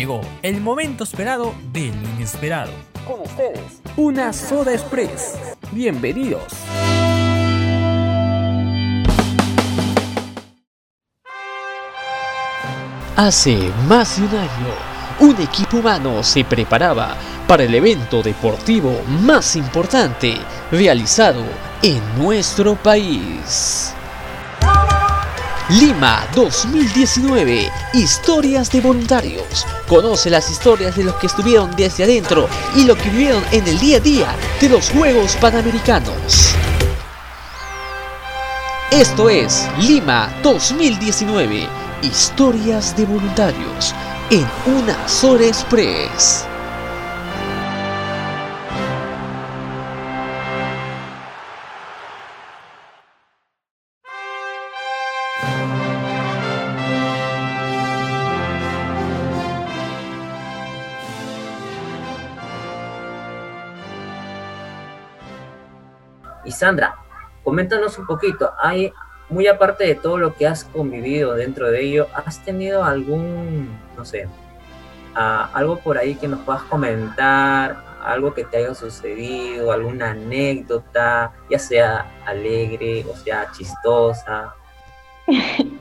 Llegó el momento esperado del inesperado. Con ustedes, una Soda Express. Bienvenidos. Hace más de un año, un equipo humano se preparaba para el evento deportivo más importante realizado en nuestro país. Lima 2019. Historias de voluntarios. Conoce las historias de los que estuvieron desde adentro y lo que vivieron en el día a día de los Juegos Panamericanos. Esto es Lima 2019. Historias de voluntarios en una sola express. Sandra, coméntanos un poquito, hay, muy aparte de todo lo que has convivido dentro de ello, ¿has tenido algún, no sé, algo por ahí que nos puedas comentar, algo que te haya sucedido, alguna anécdota, ya sea alegre o sea chistosa?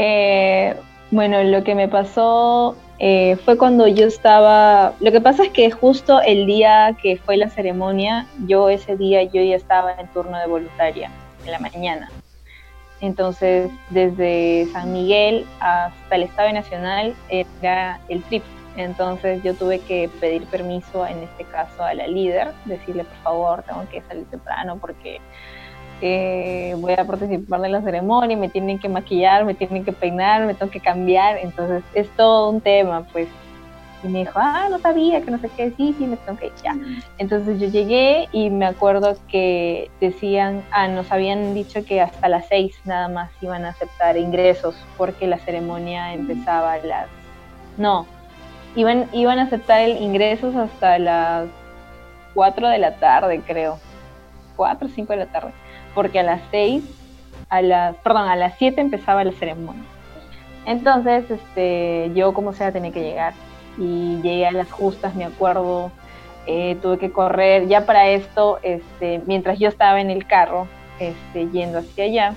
Eh, bueno, lo que me pasó eh, fue cuando yo estaba, lo que pasa es que justo el día que fue la ceremonia, yo ese día yo ya estaba en turno de voluntaria, en la mañana. Entonces, desde San Miguel hasta el Estado Nacional era el trip. Entonces yo tuve que pedir permiso, en este caso a la líder, decirle por favor, tengo que salir temprano porque voy a participar de la ceremonia, me tienen que maquillar, me tienen que peinar, me tengo que cambiar, entonces es todo un tema, pues. Y me dijo, ah, no sabía, que no sé qué, sí, sí, me tengo que ir, ya. Entonces yo llegué y me acuerdo que decían, ah, nos habían dicho que hasta las seis nada más iban a aceptar ingresos porque la ceremonia empezaba a las... No, iban, iban a aceptar ingresos hasta las cuatro de la tarde, creo. Cuatro o cinco de la tarde porque a las 6, a las, perdón, a las 7 empezaba la ceremonia. Entonces, este, yo como sea tenía que llegar. Y llegué a las justas, me acuerdo, eh, tuve que correr, ya para esto, este, mientras yo estaba en el carro, este, yendo hacia allá,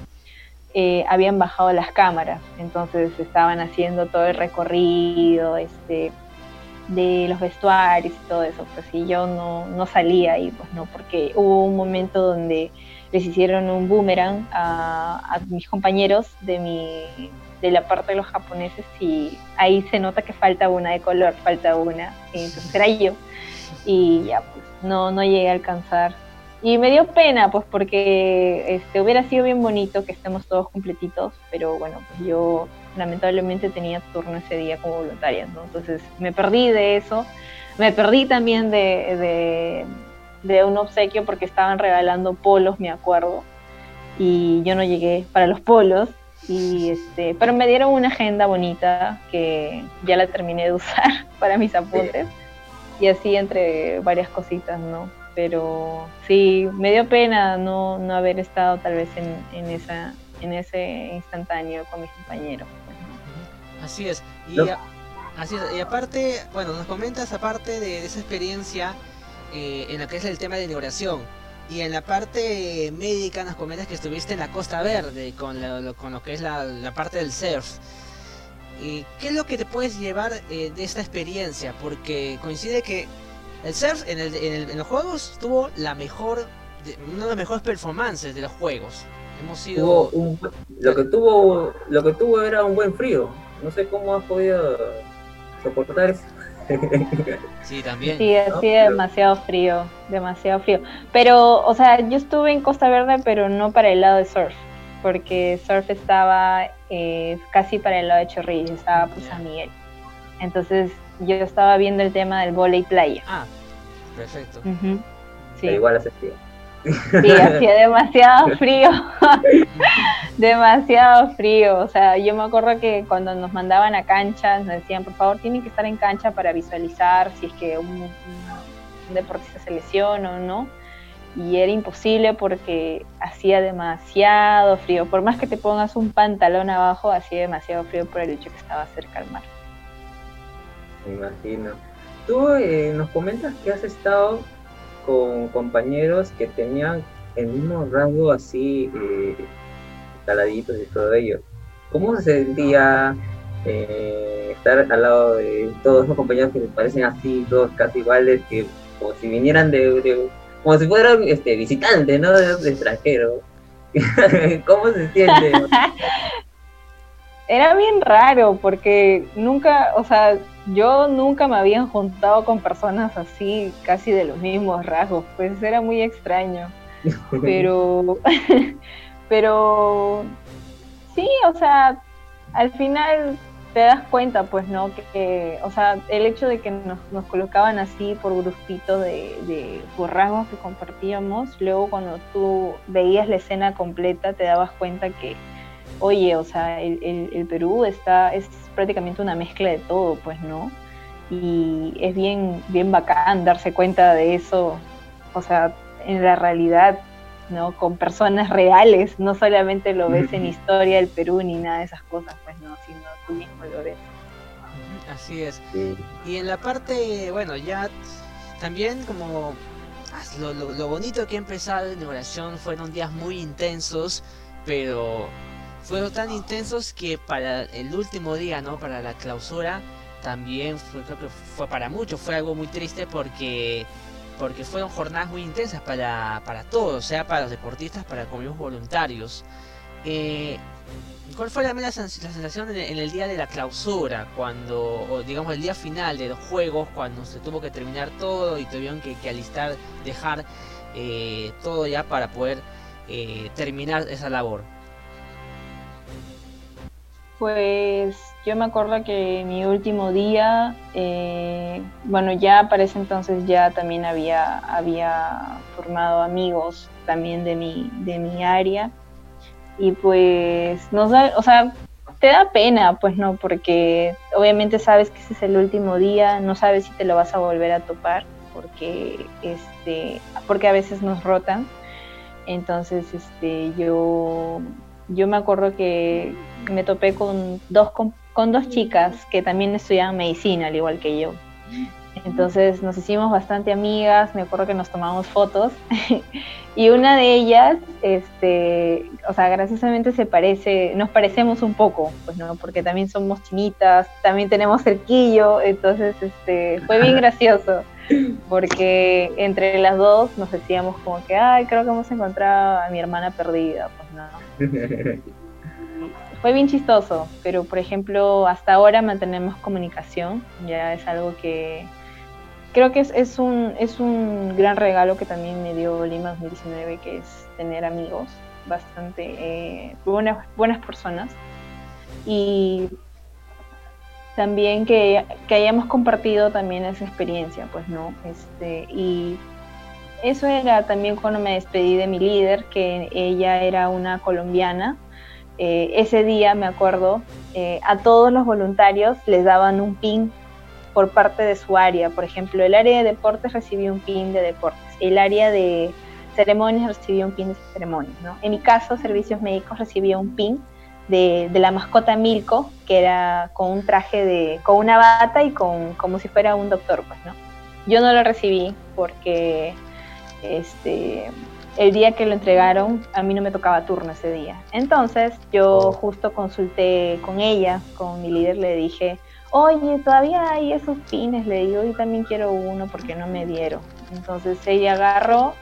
eh, habían bajado las cámaras, entonces estaban haciendo todo el recorrido, este, de los vestuarios y todo eso, pues y yo no, no salía ahí, pues no, porque hubo un momento donde les hicieron un boomerang a, mis compañeros de mi de la parte de los japoneses y ahí se nota que falta una de color, falta una, entonces era yo. Y ya pues no, no llegué a alcanzar. Y me dio pena pues porque este hubiera sido bien bonito que estemos todos completitos, pero bueno pues yo lamentablemente tenía turno ese día como voluntaria, ¿no? entonces me perdí de eso, me perdí también de un obsequio porque estaban regalando polos, me acuerdo, y yo no llegué para los polos, y este, pero me dieron una agenda bonita que ya la terminé de usar para mis apuntes, y así entre varias cositas, ¿no? Pero sí, me dio pena no, no haber estado tal vez en, en, esa, en ese instantáneo con mis compañeros. Así es. Y, así es. y aparte, bueno, nos comentas aparte de esa experiencia, eh, en lo que es el tema de inauguración. Y en la parte médica nos comentas que estuviste en la Costa Verde con lo, con lo que es la, parte del surf. ¿Y ¿Qué es lo que te puedes llevar eh, de esta experiencia? Porque coincide que el surf en, el, en, los juegos tuvo la mejor, una de las mejores performances de los juegos. Hemos sido... lo, que tuvo, lo que tuvo era un buen frío. No sé cómo has podido soportar eso. Sí, también. Sí, así demasiado frío, demasiado frío. Pero, o sea, yo estuve en Costa Verde, pero no para el lado de surf, porque surf estaba eh, casi para el lado de Chorrillos, estaba por San Miguel. Entonces, yo estaba viendo el tema del volei playa. Ah, perfecto. sí. igual hace frío. Sí, hacía demasiado frío, demasiado frío. O sea, yo me acuerdo que cuando nos mandaban a cancha, nos decían, por favor, tienen que estar en cancha para visualizar si es que un, deportista se lesiona o no. Y era imposible porque hacía demasiado frío. Por más que te pongas un pantalón abajo, hacía demasiado frío por el hecho que estaba cerca al mar. Me imagino. Tú eh, nos comentas que has estado con compañeros que tenían el mismo rasgo así, eh, caladitos y todo ello. ¿Cómo se sentía eh, estar al lado de todos esos compañeros que me parecen así, todos casi iguales, que como si vinieran de, como si fueran este, visitantes, ¿no? De, de extranjero. ¿Cómo se siente? Era bien raro porque nunca, o sea, yo nunca me había juntado con personas así, casi de los mismos rasgos, pues era muy extraño. Pero, pero sí, o sea, al final te das cuenta, pues, ¿no? Que, o sea, el hecho de que nos, nos colocaban así por grupito de, de, por rasgos que compartíamos, luego cuando tú veías la escena completa te dabas cuenta que, oye, o sea, el, el, el Perú está, es prácticamente una mezcla de todo, pues, ¿no? Y es bien, bien bacán darse cuenta de eso, o sea, en la realidad, ¿no? Con personas reales, no solamente lo ves en historia del Perú ni nada de esas cosas, pues, ¿no? Sino tú mismo lo ves. Así es. Y en la parte, bueno, ya también como lo, lo, lo bonito que ha empezado la inauguración fueron días muy intensos, pero fueron tan intensos que para el último día, ¿no? Para la clausura, también fue, creo que fue para muchos, fue algo muy triste porque porque fueron jornadas muy intensas para, para todos, sea para los deportistas, para los voluntarios. Eh, ¿Cuál fue la, la, sensación en, en el día de la clausura, cuando, o digamos el día final de los juegos, cuando se tuvo que terminar todo y tuvieron que, que alistar, dejar eh, todo ya para poder eh, terminar esa labor? Pues yo me acuerdo que mi último día, eh, bueno, ya para ese entonces ya también había, había formado amigos también de mi, de mi área. Y pues nos da, o sea, te da pena, pues no, porque obviamente sabes que ese es el último día, no sabes si te lo vas a volver a topar, porque este, porque a veces nos rotan. Entonces, este, yo yo me acuerdo que me topé con dos, con, con, dos chicas que también estudiaban medicina, al igual que yo. Entonces nos hicimos bastante amigas, me acuerdo que nos tomamos fotos. Y una de ellas, este, o sea, graciosamente se parece, nos parecemos un poco, pues no, porque también somos chinitas, también tenemos cerquillo, entonces este, fue bien gracioso porque entre las dos nos decíamos como que, ay, creo que hemos encontrado a mi hermana perdida, pues no. Fue bien chistoso, pero por ejemplo, hasta ahora mantenemos comunicación, ya es algo que creo que es, es, un, es un gran regalo que también me dio Lima 2019, que es tener amigos bastante eh, buenas, buenas personas. Y también que, que, hayamos compartido también esa experiencia, pues no, este, y eso era también cuando me despedí de mi líder, que ella era una colombiana. Eh, ese día, me acuerdo, eh, a todos los voluntarios les daban un pin por parte de su área. Por ejemplo, el área de deportes recibía un pin de deportes, el área de ceremonias recibía un pin de ceremonias. ¿no? En mi caso, servicios médicos recibía un pin de, de, la mascota Milko, que era con un traje de, con una bata y con, como si fuera un doctor, pues, ¿no? Yo no lo recibí porque este, el día que lo entregaron, a mí no me tocaba turno ese día. Entonces, yo oh. justo consulté con ella, con mi líder, le dije, oye, todavía hay esos pines, le digo, yo también quiero uno porque no me dieron. Entonces ella agarró,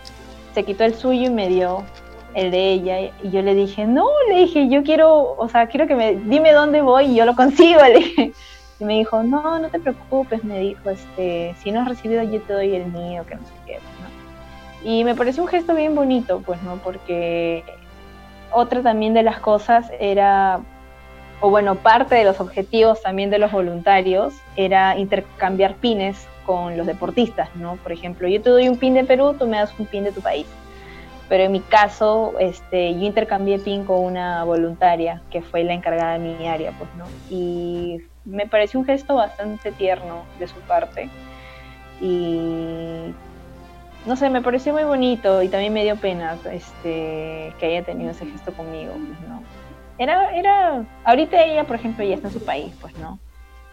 se quitó el suyo y me dio el de ella y yo le dije, no, le dije, yo quiero, o sea, quiero que me, dime dónde voy y yo lo consigo, le dije. Y me dijo, no, no te preocupes, me dijo, este, si no has recibido yo te doy el mío, que no sé qué, ¿no? Y me pareció un gesto bien bonito, pues, ¿no? Porque otra también de las cosas era, o bueno, parte de los objetivos también de los voluntarios era intercambiar pines con los deportistas, ¿no? Por ejemplo, yo te doy un pin de Perú, tú me das un pin de tu país pero en mi caso este, yo intercambié pin con una voluntaria que fue la encargada de mi área, pues, ¿no? Y me pareció un gesto bastante tierno de su parte y no sé, me pareció muy bonito y también me dio pena este, que haya tenido ese gesto conmigo, pues, ¿no? Era, era, ahorita ella, por ejemplo, ya está en su país, pues, ¿no?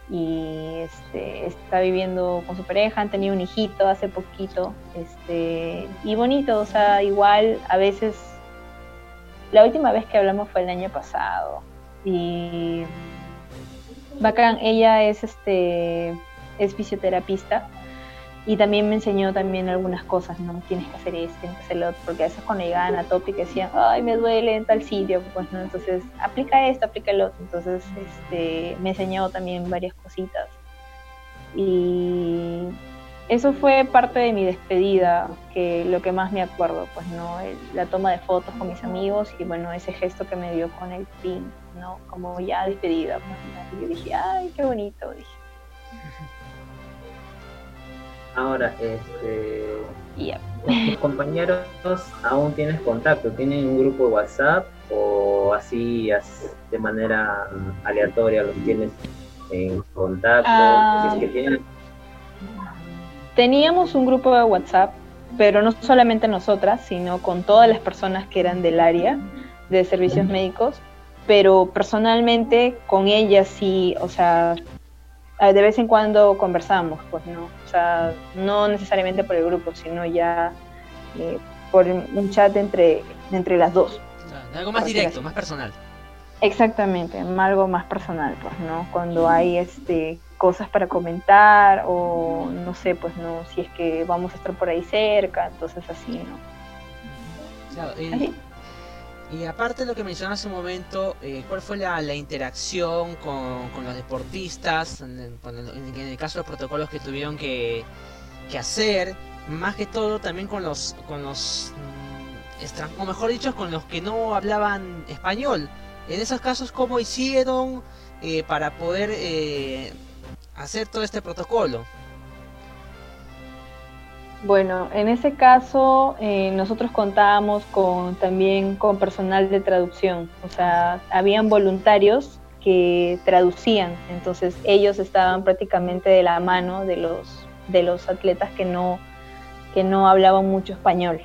Y este, está viviendo con su pareja, han tenido un hijito hace poquito, este, y bonito, o sea, igual a veces, la última vez que hablamos fue el año pasado, y bacán, ella es, este, es fisioterapista, y también me enseñó también algunas cosas, ¿no? Tienes que hacer esto, tienes que hacer lo otro, porque a veces cuando llegaban a Topic decían, ay, me duele en tal sitio, pues, ¿no? Entonces, aplica esto, aplica lo otro. Entonces, este, me enseñó también varias cositas. Y eso fue parte de mi despedida, que lo que más me acuerdo, pues, ¿no? la toma de fotos con mis amigos y, bueno, ese gesto que me dio con el pin, ¿no? Como ya despedida, pues, Yo dije, ay, qué bonito, dije. Ahora, este, con tus compañeros aún tienes contacto, ¿tienen un grupo de WhatsApp o así de manera aleatoria los tienes en contacto? Ah. Teníamos un grupo de WhatsApp, pero no solamente nosotras, sino con todas las personas que eran del área de servicios médicos, pero personalmente con ellas sí, o sea, de vez en cuando conversamos, pues no, o sea, no necesariamente por el grupo, sino ya eh, por un chat entre, entre las dos. algo más directo, más personal. Exactamente, algo más personal, pues, ¿no? Cuando hay este cosas para comentar o no sé, pues no, si es que vamos a estar por ahí cerca, entonces así, ¿no? Claro, y aparte de lo que mencionó hace un momento, eh, ¿cuál fue la, interacción con, los deportistas? En, el caso de los protocolos que tuvieron que, hacer, más que todo también con los, con los mm, o mejor dicho, con los que no hablaban español. En esos casos, ¿cómo hicieron eh, para poder eh, hacer todo este protocolo? Bueno, en ese caso eh, nosotros contábamos con también con personal de traducción, o sea, habían voluntarios que traducían, entonces ellos estaban prácticamente de la mano de los de los atletas que no que no hablaban mucho español,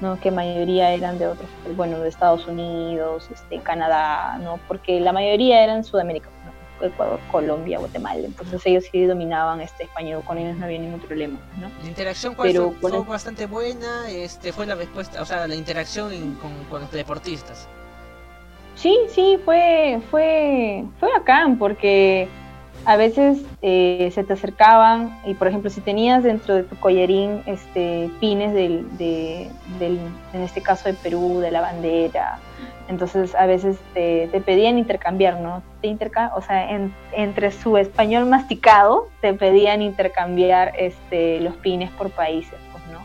¿no? que mayoría eran de otros, bueno, de Estados Unidos, este, Canadá, ¿no? porque la mayoría eran sudamericanos. Ecuador, Colombia, Guatemala. Entonces ellos sí dominaban este español, con ellos no había ningún problema. ¿no? La interacción Pero fue, bastante buena, este, fue la respuesta, o sea, la interacción con, los deportistas. Sí, sí, fue, fue, fue bacán porque a veces eh, se te acercaban y por ejemplo si tenías dentro de tu collarín este, pines del, de, del, en este caso de Perú, de la bandera, entonces a veces te, pedían intercambiar, ¿no? Te o sea, entre su español masticado te pedían intercambiar este, los pines por países, pues, ¿no?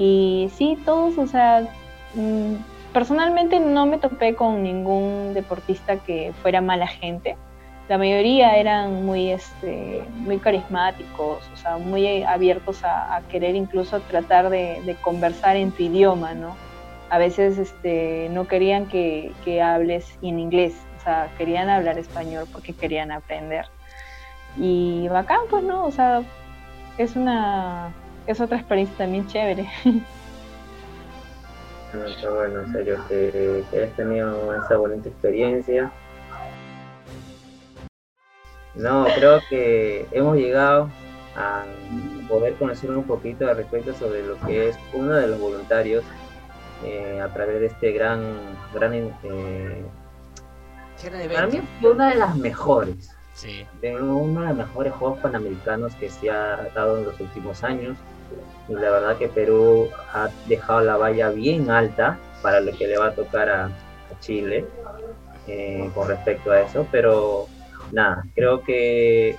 Y sí, todos, o sea, mm, personalmente no me topé con ningún deportista que fuera mala gente. La mayoría eran muy, este, muy carismáticos, o sea, muy abiertos a, querer incluso tratar de, conversar en tu idioma, ¿no? a veces este, no querían que, hables en inglés, o sea, querían hablar español porque querían aprender. Y bacán, pues, ¿no? O sea, es una, es otra experiencia también chévere. bueno, en serio, que, que hayas tenido esa bonita experiencia. No, creo que hemos llegado a poder conocer un poquito al respecto sobre lo que es uno de los voluntarios eh, a través de este gran, gran eh, para mí fue una de las mejores. De uno de los mejores Juegos Panamericanos que se ha dado en los últimos años. Y la verdad que Perú ha dejado la valla bien alta para lo que le va a tocar a, Chile eh, con respecto a eso. Pero nada, creo que,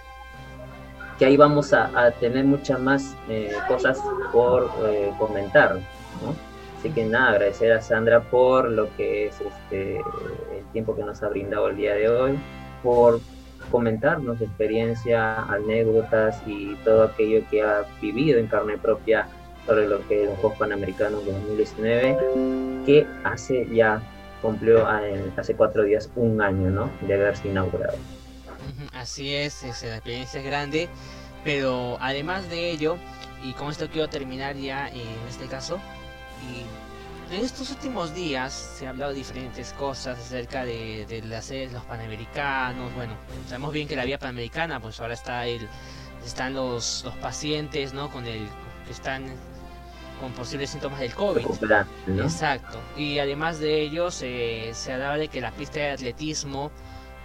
que ahí vamos a, tener muchas más cosas por comentar. ¿no? Así que nada, agradecer a Sandra por lo que es este, el tiempo que nos ha brindado el día de hoy, por comentarnos experiencia, anécdotas y todo aquello que ha vivido en carne propia sobre lo que es los Juegos Panamericanos 2019, que hace ya cumplió hace cuatro días un año ¿no? de haberse inaugurado. Así es, es, la experiencia es grande, pero además de ello, y con esto quiero terminar ya en este caso, en estos últimos días se ha hablado de diferentes cosas acerca de, de las los panamericanos. Bueno, sabemos bien que la vía panamericana, pues ahora está el, están los, los pacientes, ¿no? Con el que están con posibles síntomas del COVID. Exacto. Y además de ello, se, se hablaba de que la pista de atletismo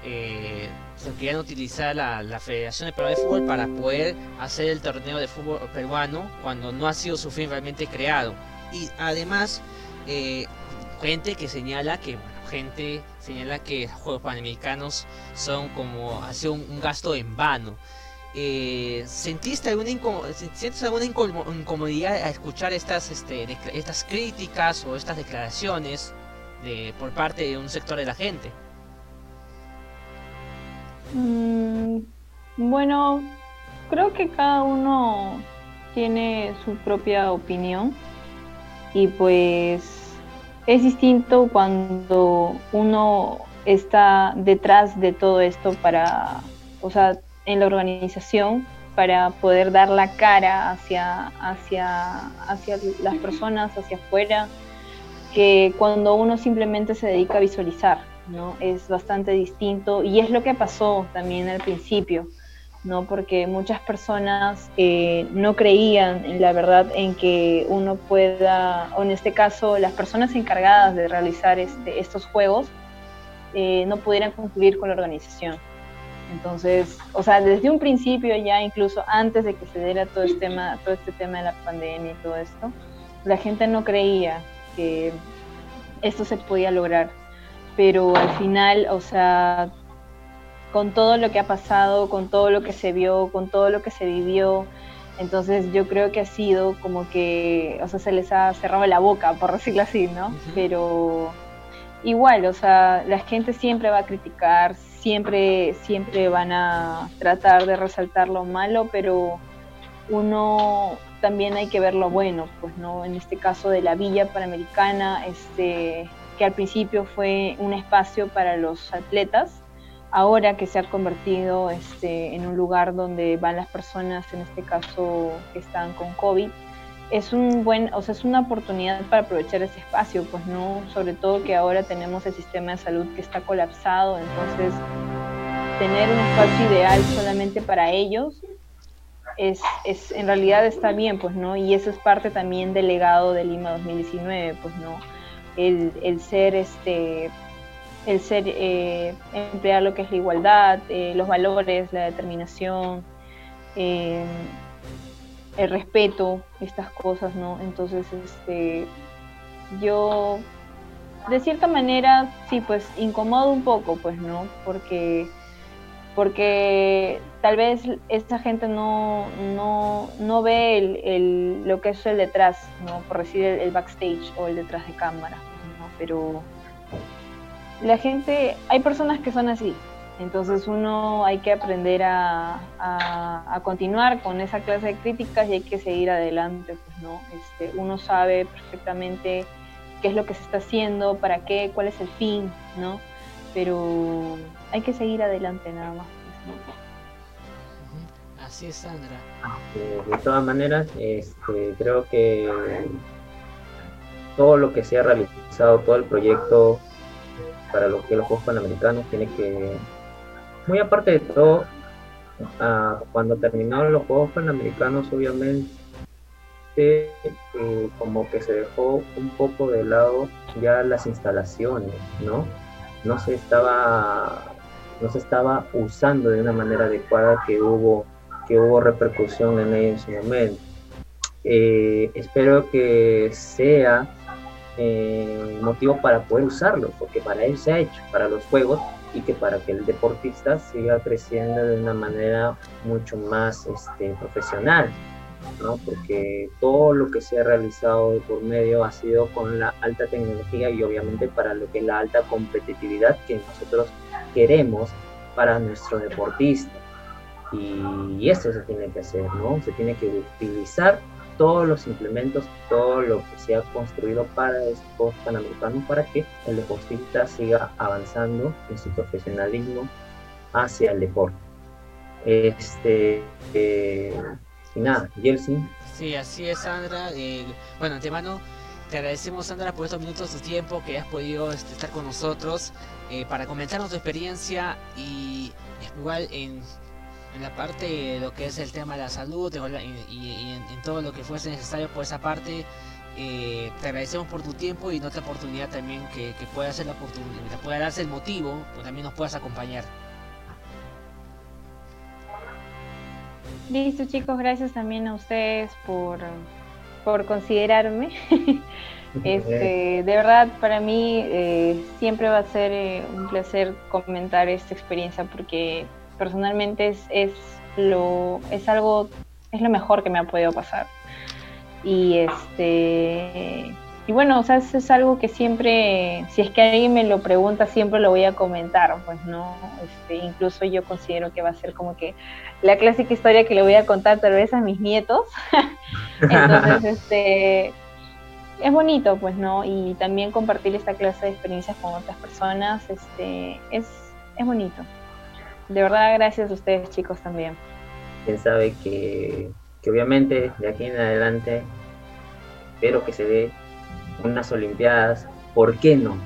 eh, se querían utilizar la, la Federación de Peruano de Fútbol para poder hacer el torneo de fútbol peruano cuando no ha sido su fin realmente creado. Y además, eh, gente que señala que, gente señala que los Juegos Panamericanos son como hacer un, gasto en vano. Eh, ¿Sentiste alguna, ¿Sientes alguna incomodidad a escuchar estas, este, estas críticas o estas declaraciones de, por parte de un sector de la gente? Mm, bueno, creo que cada uno tiene su propia opinión y pues es distinto cuando uno está detrás de todo esto para, o sea, en la organización para poder dar la cara hacia, hacia, hacia las personas, hacia afuera, que cuando uno simplemente se dedica a visualizar. ¿No? Es bastante distinto y es lo que pasó también al principio, ¿no? Porque muchas personas eh, no creían, en la verdad, en que uno pueda, o en este caso, las personas encargadas de realizar este, estos juegos eh, no pudieran concluir con la organización. Entonces, o sea, desde un principio ya, incluso antes de que se diera todo este tema, todo este tema de la pandemia y todo esto, la gente no creía que esto se podía lograr pero al final, o sea, con todo lo que ha pasado, con todo lo que se vio, con todo lo que se vivió, entonces yo creo que ha sido como que, o sea, se les ha cerrado la boca, por decirlo así, ¿no? Pero igual, o sea, la gente siempre va a criticar, siempre, siempre van a tratar de resaltar lo malo, pero uno también hay que ver lo bueno, pues, ¿no? En este caso de la Villa Panamericana, este que al principio fue un espacio para los atletas, ahora que se ha convertido este, en un lugar donde van las personas, en este caso que están con COVID, es un buen, o sea, es una oportunidad para aprovechar ese espacio, pues no, sobre todo que ahora tenemos el sistema de salud que está colapsado, entonces tener un espacio ideal solamente para ellos es, es en realidad está bien, pues no, y eso es parte también del legado de Lima 2019, pues no el, ser este el ser eh, emplear lo que es la igualdad, eh, los valores, la determinación, eh, el respeto, estas cosas, ¿no? Entonces, este, yo, de cierta manera, sí, pues incomodo un poco, pues, ¿no? Porque, porque tal vez esta gente no, no, no ve el, lo que es el detrás, ¿no? Por decir el backstage o el detrás de cámara pero la gente, hay personas que son así, entonces uno hay que aprender a, continuar con esa clase de críticas y hay que seguir adelante, pues, ¿no? Este, uno sabe perfectamente qué es lo que se está haciendo, para qué, cuál es el fin, ¿no? Pero hay que seguir adelante nada más. Pues, así es, Sandra. De todas maneras, este, creo que todo lo que se ha realizado, todo el proyecto para lo que los Juegos Panamericanos tiene que, muy aparte de todo, ah, cuando terminaron los Juegos Panamericanos, obviamente, eh, como que se dejó un poco de lado ya las instalaciones, ¿no? No se estaba, no se estaba usando de una manera adecuada que hubo, que hubo repercusión en ello en su momento. Eh, espero que sea eh, motivo para poder usarlo, porque para él se ha hecho, para los juegos, y que para que el deportista siga creciendo de una manera mucho más este, profesional, ¿no? porque todo lo que se ha realizado por medio ha sido con la alta tecnología y obviamente para lo que es la alta competitividad que nosotros queremos para nuestro deportista. Y, y esto se tiene que hacer, ¿no? Se tiene que utilizar todos los implementos, todo lo que se ha construido para estos panamericanos para que el deportista siga avanzando en su profesionalismo hacia el deporte. Este, eh, y nada, Jelsin. Sí, así es, Sandra. Eh, bueno, antemano, te agradecemos Sandra por estos minutos de tiempo que has podido este, estar con nosotros eh, para comentarnos tu experiencia y igual en, en, la parte de lo que es el tema de la salud y, en, todo lo que fuese necesario por esa parte. Eh, te agradecemos por tu tiempo y otra oportunidad también que, que pueda ser la oportunidad, pueda darse el motivo, pues también nos puedas acompañar. Listo chicos, gracias también a ustedes por, por considerarme. este, de verdad, para mí eh, siempre va a ser eh, un placer comentar esta experiencia porque personalmente es, es, lo, es algo, es lo mejor que me ha podido pasar. Y este y bueno, o sea, es algo que siempre, si es que alguien me lo pregunta, siempre lo voy a comentar, pues no, este, incluso yo considero que va a ser como que la clásica historia que le voy a contar tal vez a mis nietos. Entonces, este, es bonito, pues no, y también compartir esta clase de experiencias con otras personas, este, es, es bonito. De verdad, gracias a ustedes chicos también. Quién sabe que, que obviamente de aquí en adelante espero que se dé unas Olimpiadas, ¿por qué no?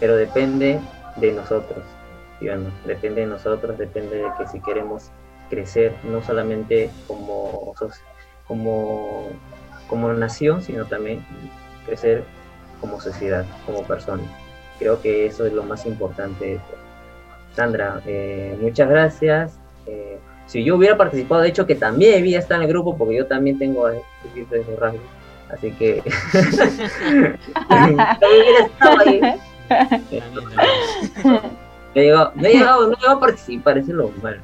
Pero depende de nosotros, depende de nosotros, depende de que si queremos crecer, no solamente como, como, como nación, sino también crecer como sociedad, como persona. Creo que eso es lo más importante. Sandra, eh, muchas gracias. Eh, si yo hubiera participado, de hecho que también había estado en el grupo, porque yo también tengo de rasgos Así que Me digo, no he llegado, no he a participar, eso es lo malo.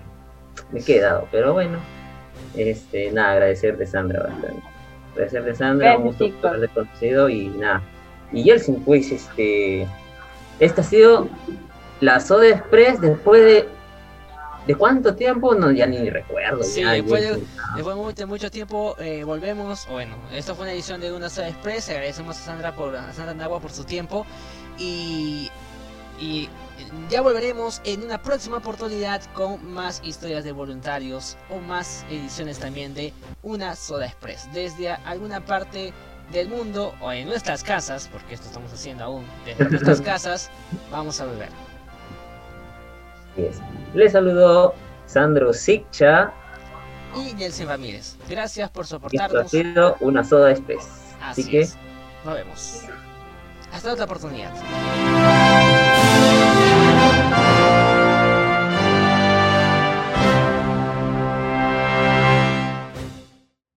Me he quedado, pero bueno. Este, nada, agradecerte Sandra bastante. Agradecerte Sandra, un gusto haberte conocido y nada. Y Yeltsin, pues, este. Esta ha sido la Soda Express después de ¿De cuánto tiempo? No, ya ni recuerdo. Sí, después, de, mucho, tiempo eh, volvemos. Bueno, esto fue una edición de Una Soda Express. Agradecemos a Sandra por a Sandra Nagua por su tiempo. Y, y ya volveremos en una próxima oportunidad con más historias de voluntarios o más ediciones también de Una Soda Express. Desde alguna parte del mundo o en nuestras casas, porque esto estamos haciendo aún desde nuestras casas, vamos a volver. Les saludó Sandro Siccha y Nelson Ramírez. Gracias por soportarnos. Esto ha sido una soda especie. Así, que nos vemos. Hasta otra oportunidad.